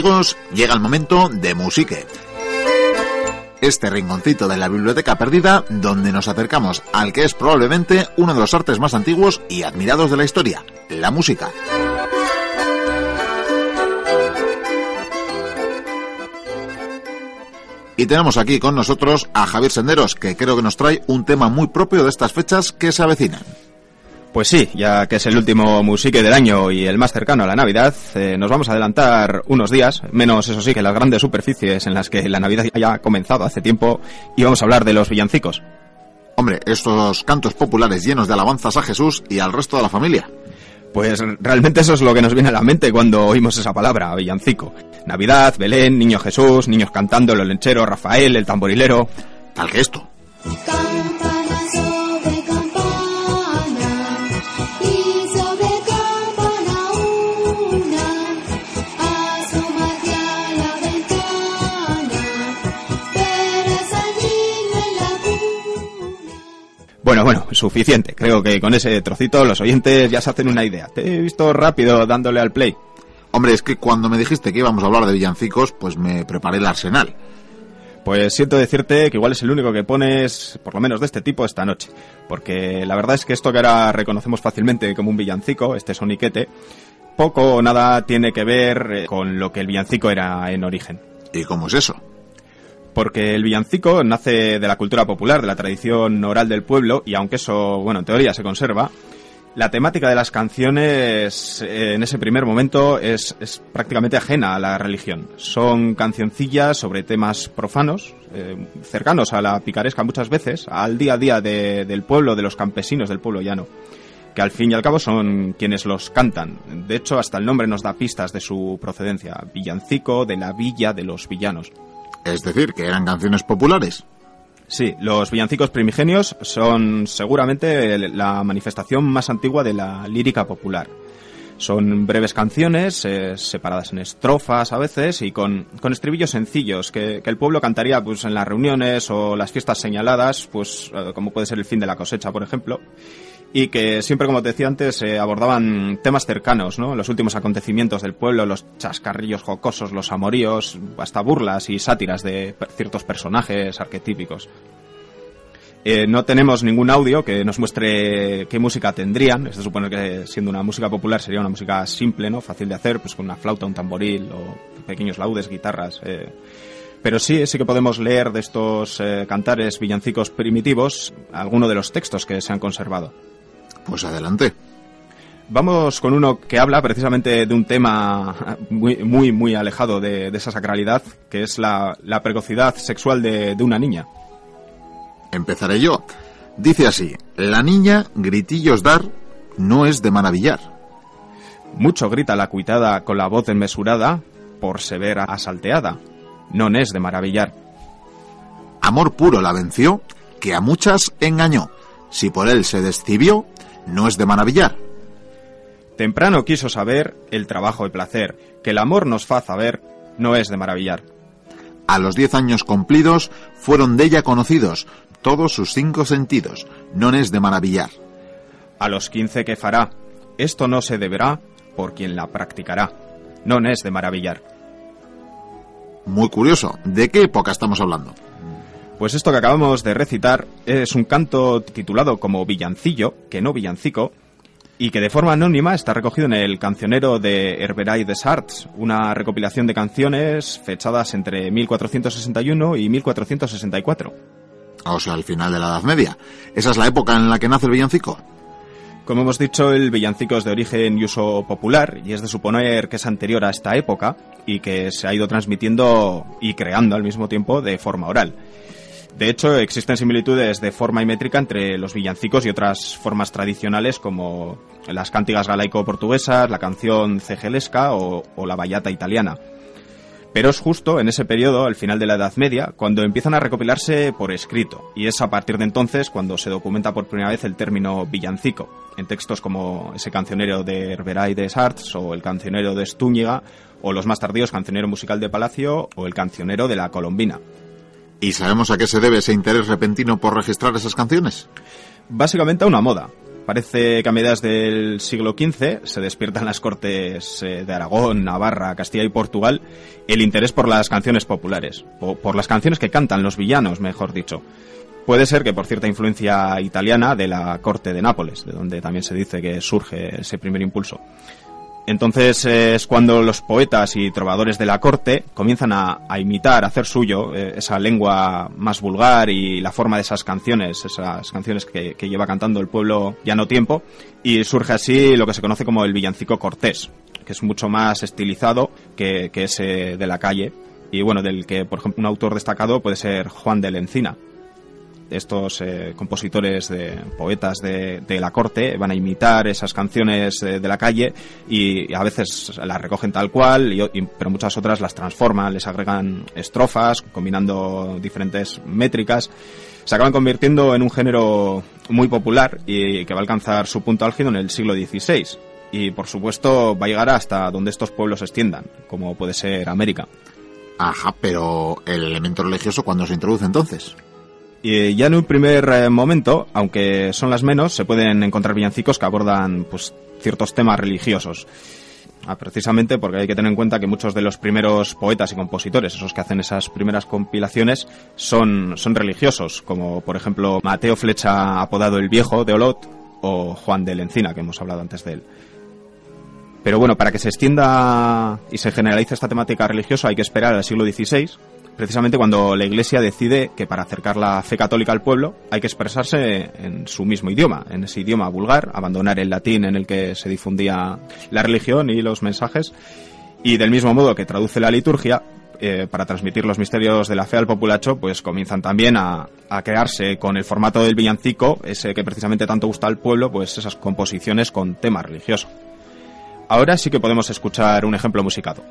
Amigos, llega el momento de musique. Este rinconcito de la biblioteca perdida donde nos acercamos al que es probablemente uno de los artes más antiguos y admirados de la historia, la música. Y tenemos aquí con nosotros a Javier Senderos, que creo que nos trae un tema muy propio de estas fechas que se avecinan. Pues sí, ya que es el último musique del año y el más cercano a la Navidad, eh, nos vamos a adelantar unos días, menos eso sí que las grandes superficies en las que la Navidad ya ha comenzado hace tiempo, y vamos a hablar de los villancicos. Hombre, estos cantos populares llenos de alabanzas a Jesús y al resto de la familia. Pues realmente eso es lo que nos viene a la mente cuando oímos esa palabra, villancico. Navidad, Belén, Niño Jesús, niños cantando, el olenchero, Rafael, el tamborilero. Tal que esto. Bueno, bueno, suficiente. Creo que con ese trocito los oyentes ya se hacen una idea. Te he visto rápido dándole al play. Hombre, es que cuando me dijiste que íbamos a hablar de villancicos, pues me preparé el arsenal. Pues siento decirte que igual es el único que pones, por lo menos de este tipo, esta noche. Porque la verdad es que esto que ahora reconocemos fácilmente como un villancico, este soniquete, poco o nada tiene que ver eh, con lo que el villancico era en origen. ¿Y cómo es eso? Porque el villancico nace de la cultura popular, de la tradición oral del pueblo, y aunque eso, bueno, en teoría se conserva, la temática de las canciones eh, en ese primer momento es, prácticamente ajena a la religión. Son cancioncillas sobre temas profanos, eh, cercanos a la picaresca muchas veces, al día a día del pueblo, de los campesinos del pueblo llano, que al fin y al cabo son quienes los cantan. De hecho, hasta el nombre nos da pistas de su procedencia. Villancico de la villa de los villanos. Es decir, que eran canciones populares. Sí, los villancicos primigenios son seguramente la manifestación más antigua de la lírica popular. Son breves canciones, eh, separadas en estrofas a veces y con, estribillos sencillos que, que, el pueblo cantaría pues, en las reuniones o las fiestas señaladas, pues eh, como puede ser el fin de la cosecha, por ejemplo y que siempre, como te decía antes, eh, abordaban temas cercanos, ¿no? Los últimos acontecimientos del pueblo, los chascarrillos jocosos, los amoríos, hasta burlas y sátiras de ciertos personajes arquetípicos. Eh, no tenemos ningún audio que nos muestre qué música tendrían. Es de suponer que siendo una música popular sería una música simple, ¿no? Fácil de hacer, pues con una flauta, un tamboril o pequeños laudes, guitarras. Eh. Pero sí, sí que podemos leer de estos cantares villancicos primitivos algunos de los textos que se han conservado. Pues adelante. Vamos con uno que habla precisamente de un tema muy, muy, muy alejado de, esa sacralidad, que es la, precocidad sexual de, de, una niña. Empezaré yo. Dice así, la niña gritillos dar no es de maravillar. Mucho grita la cuitada con la voz enmesurada, por severa asalteada. No es de maravillar. Amor puro la venció, que a muchas engañó. Si por él se descibió, no es de maravillar. Temprano quiso saber el trabajo y placer, que el amor nos faza ver, no es de maravillar. A los diez años cumplidos fueron de ella conocidos todos sus cinco sentidos, no es de maravillar. A los quince que fará, esto no se deberá por quien la practicará, no es de maravillar. Muy curioso, ¿de qué época estamos hablando? Pues esto que acabamos de recitar es un canto titulado como Villancillo, que no Villancico, y que de forma anónima está recogido en el cancionero de Herberay des Arts, una recopilación de canciones fechadas entre 1461 y 1464. O sea, al final de la Edad Media. ¿Esa es la época en la que nace el villancico? Como hemos dicho, el villancico es de origen y uso popular y es de suponer que es anterior a esta época y que se ha ido transmitiendo y creando al mismo tiempo de forma oral. De hecho, existen similitudes de forma y métrica entre los villancicos y otras formas tradicionales como las cántigas galaico-portuguesas, la canción cegelesca o, la bayata italiana. Pero es justo en ese periodo, al final de la Edad Media, cuando empiezan a recopilarse por escrito, y es a partir de entonces cuando se documenta por primera vez el término villancico, en textos como ese cancionero de Herberay de Sartres o el cancionero de Estúñiga, o los más tardíos cancionero musical de Palacio o el cancionero de la Colombina. ¿Y sabemos a qué se debe ese interés repentino por registrar esas canciones? Básicamente a una moda. parece que a mediados del siglo XV se despiertan las cortes eh, de Aragón, Navarra, Castilla y Portugal el interés por las canciones populares, o por las canciones que cantan los villanos, mejor dicho. Puede ser que por cierta influencia italiana de la corte de Nápoles, de donde también se dice que surge ese primer impulso. Entonces es cuando los poetas y trovadores de la corte comienzan a, imitar, a hacer suyo eh, esa lengua más vulgar y la forma de esas canciones, esas canciones que, lleva cantando el pueblo ya no tiempo, y surge así lo que se conoce como el villancico cortés, que es mucho más estilizado que, que ese de la calle, y bueno, del que, por ejemplo, un autor destacado puede ser Juan de la Encina, estos eh, compositores, de, poetas de, la corte, van a imitar esas canciones de, la calle y, a veces las recogen tal cual, pero muchas otras las transforman, les agregan estrofas, combinando diferentes métricas. Se acaban convirtiendo en un género muy popular y que va a alcanzar su punto álgido en el siglo XVI. Y por supuesto va a llegar hasta donde estos pueblos se extiendan, como puede ser América. Ajá, pero el elemento religioso, ¿cuándo se introduce entonces? Y ya en un primer eh, momento, aunque son las menos, se pueden encontrar villancicos que abordan pues, ciertos temas religiosos. Ah, precisamente porque hay que tener en cuenta que muchos de los primeros poetas y compositores, esos que hacen esas primeras compilaciones, son, son religiosos, como por ejemplo Mateo Flecha apodado el Viejo de Olot o Juan de Encina, que hemos hablado antes de él. Pero bueno, para que se extienda y se generalice esta temática religiosa hay que esperar al siglo XVI, precisamente cuando la Iglesia decide que para acercar la fe católica al pueblo hay que expresarse en su mismo idioma, en ese idioma vulgar, abandonar el latín en el que se difundía la religión y los mensajes, y del mismo modo que traduce la liturgia, eh, para transmitir los misterios de la fe al populacho, pues comienzan también a, a, crearse con el formato del villancico, ese que precisamente tanto gusta al pueblo, pues esas composiciones con tema religioso. Ahora sí que podemos escuchar un ejemplo musicado.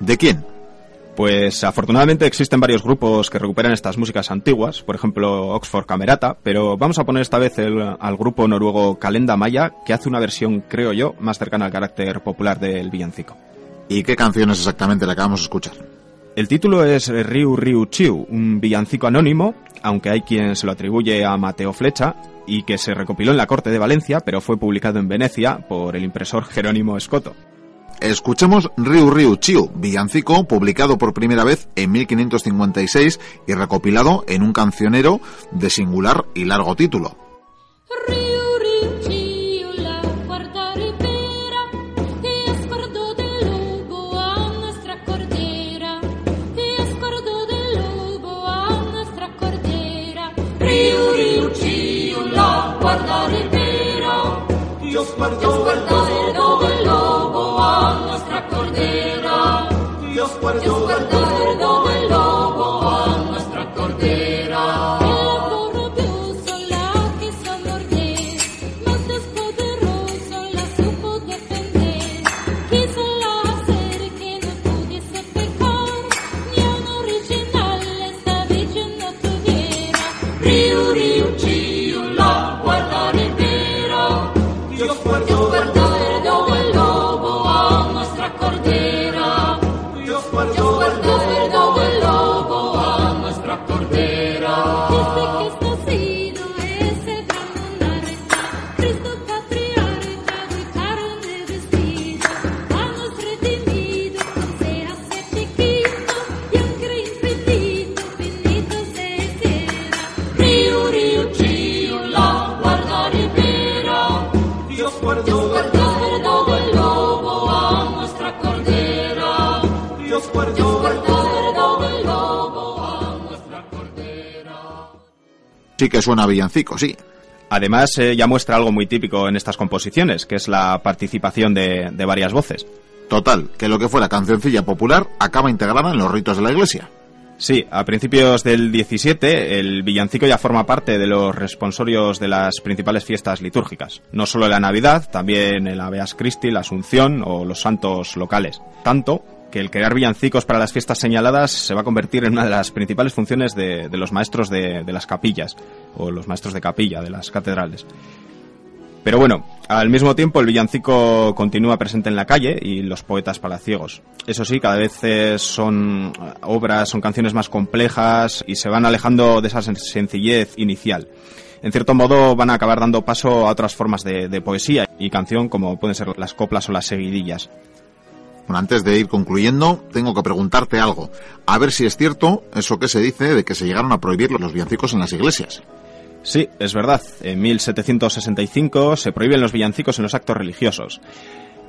¿De quién? Pues afortunadamente existen varios grupos que recuperan estas músicas antiguas, por ejemplo Oxford Camerata, pero vamos a poner esta vez al grupo noruego Calenda Maya, que hace una versión, creo yo, más cercana al carácter popular del villancico. ¿Y qué canción es exactamente la que vamos a escuchar? El título es Riu Riu Chiu, un villancico anónimo, aunque hay quien se lo atribuye a Mateo Flecha, y que se recopiló en la corte de Valencia, pero fue publicado en Venecia por el impresor Jerónimo Escoto. Escuchemos Riu Riu Chiu, villancico publicado por primera vez en 1556 y recopilado en un cancionero de singular y largo título. perdón. Sí que suena villancico, sí. Además, eh, ya muestra algo muy típico en estas composiciones, que es la participación de, de varias voces. Total, que lo que fuera cancioncilla popular acaba integrada en los ritos de la iglesia. Sí, a principios del 17 el villancico ya forma parte de los responsorios de las principales fiestas litúrgicas. No solo la Navidad, también el Aveas Christi, la Asunción o los santos locales. Tanto que el crear villancicos para las fiestas señaladas se va a convertir en una de las principales funciones de, los maestros de, las capillas, o los maestros de capilla de las catedrales. Pero bueno, al mismo tiempo el villancico continúa presente en la calle y los poetas palaciegos. Eso sí, cada vez eh, son obras, son canciones más complejas y se van alejando de esa sencillez inicial. en cierto modo van a acabar dando paso a otras formas de poesía y canción como pueden ser las coplas o las seguidillas. Bueno, antes de ir concluyendo, tengo que preguntarte algo. A ver si es cierto eso que se dice de que se llegaron a prohibir los villancicos en las iglesias. Sí, es verdad. En 1765 se prohíben los villancicos en los actos religiosos.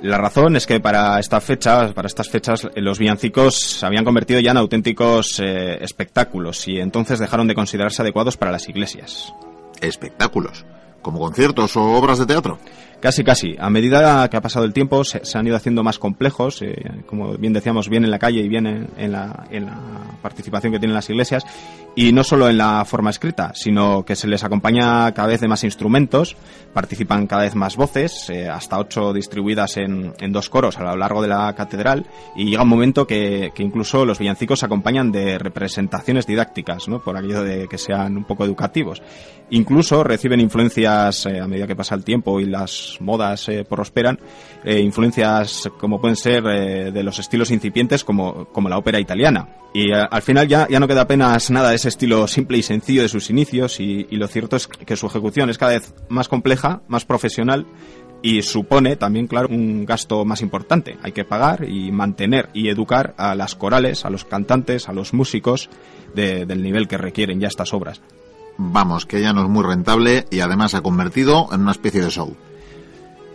La razón es que para esta fecha, para estas fechas, los villancicos se habían convertido ya en auténticos eh, espectáculos y entonces dejaron de considerarse adecuados para las iglesias. Espectáculos, como conciertos o obras de teatro. Casi, casi. A medida que ha pasado el tiempo se, se han ido haciendo más complejos, eh, como bien decíamos, bien en la calle y bien en, en, la, en, la, participación que tienen las iglesias, y no solo en la forma escrita, sino que se les acompaña cada vez de más instrumentos, participan cada vez más voces, eh, hasta ocho distribuidas en, en, dos coros a lo largo de la catedral, y llega un momento que, que incluso los villancicos se acompañan de representaciones didácticas, ¿no? por aquello de que sean un poco educativos. Incluso reciben eh, a medida que pasa el tiempo y las modas eh, prosperan, eh, influencias como pueden ser de los estilos incipientes como, como la ópera italiana. Y al final ya, ya no queda apenas nada de ese estilo simple y sencillo de sus inicios y, lo cierto es que su ejecución es cada vez más compleja, más profesional y supone también, claro, un gasto más importante. Hay que pagar y mantener y educar a las corales, a los cantantes, a los músicos de, del nivel que requieren ya estas obras. Vamos, que ya no es muy rentable y además se ha convertido en una especie de show.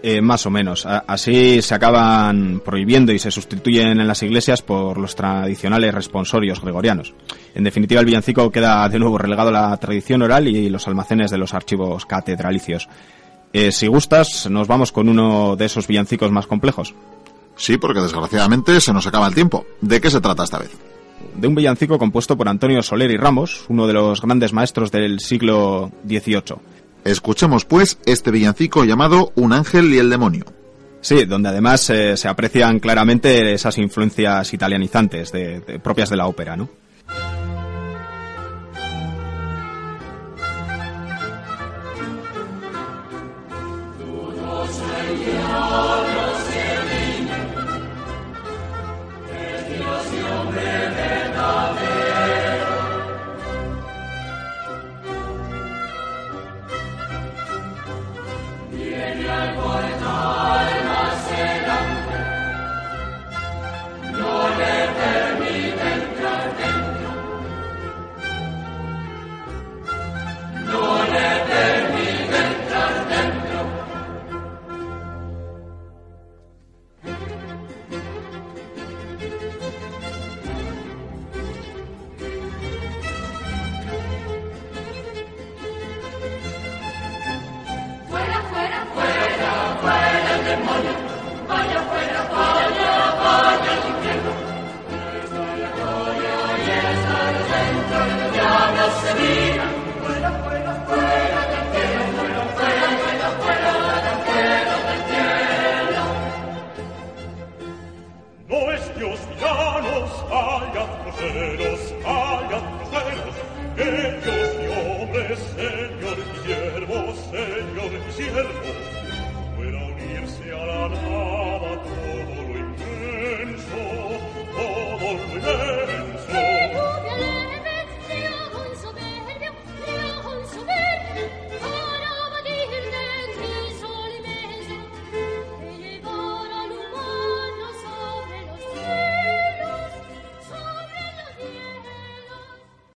Eh, más o menos. Así se acaban prohibiendo y se sustituyen en las iglesias por los tradicionales responsorios gregorianos. En definitiva, el villancico queda de nuevo relegado a la tradición oral y los almacenes de los archivos catedralicios. Eh, si gustas, nos vamos con uno de esos villancicos más complejos. Sí, porque desgraciadamente se nos acaba el tiempo. ¿De qué se trata esta vez? De un villancico compuesto por Antonio Soler y Ramos, uno de los grandes maestros del siglo XVIII. Escuchemos pues este villancico llamado Un ángel y el demonio. Sí, donde además eh, se aprecian claramente esas influencias italianizantes de, de, propias de la ópera, ¿no? Siervo, fuera unirse a la nave.